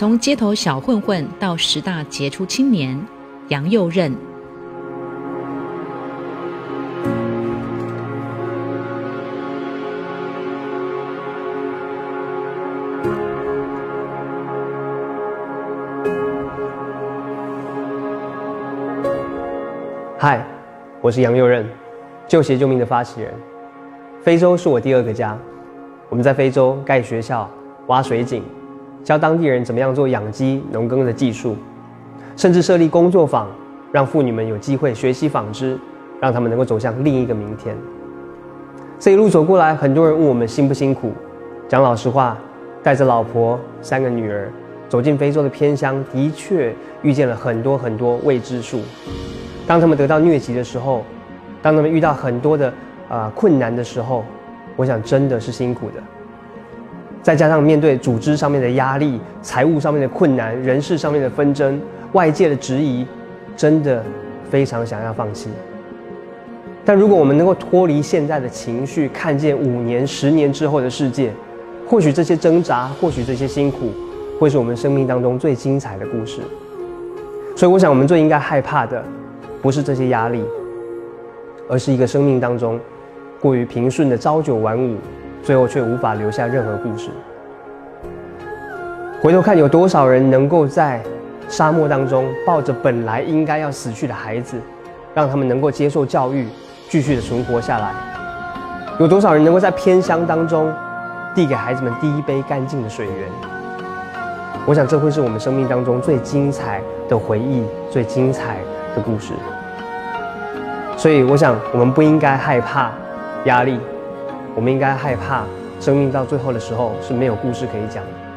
从街头小混混到十大杰出青年，杨佑任。嗨，我是杨佑任，救鞋救命的发起人。非洲是我第二个家，我们在非洲盖学校、挖水井，教当地人怎么样做养鸡、农耕的技术，甚至设立工作坊，让妇女们有机会学习纺织，让他们能够走向另一个明天。这一路走过来，很多人问我们辛不辛苦。讲老实话，带着老婆、三个女儿走进非洲的偏乡，的确遇见了很多很多未知数。当他们得到疟疾的时候，当他们遇到很多的啊困难的时候，我想真的是辛苦的。再加上面对组织上面的压力、财务上面的困难、人事上面的纷争、外界的质疑，真的非常想要放弃。但如果我们能够脱离现在的情绪，看见五年、十年之后的世界，或许这些挣扎，或许这些辛苦，会是我们生命当中最精彩的故事。所以，我想我们最应该害怕的。不是这些压力，而是一个生命当中过于平顺的朝九晚五，最后却无法留下任何故事。回头看，有多少人能够在沙漠当中抱着本来应该要死去的孩子，让他们能够接受教育，继续的存活下来？有多少人能够在偏乡当中递给孩子们第一杯干净的水源？我想，这会是我们生命当中最精彩的回忆，最精彩。的故事，所以我想，我们不应该害怕压力，我们应该害怕生命到最后的时候是没有故事可以讲的。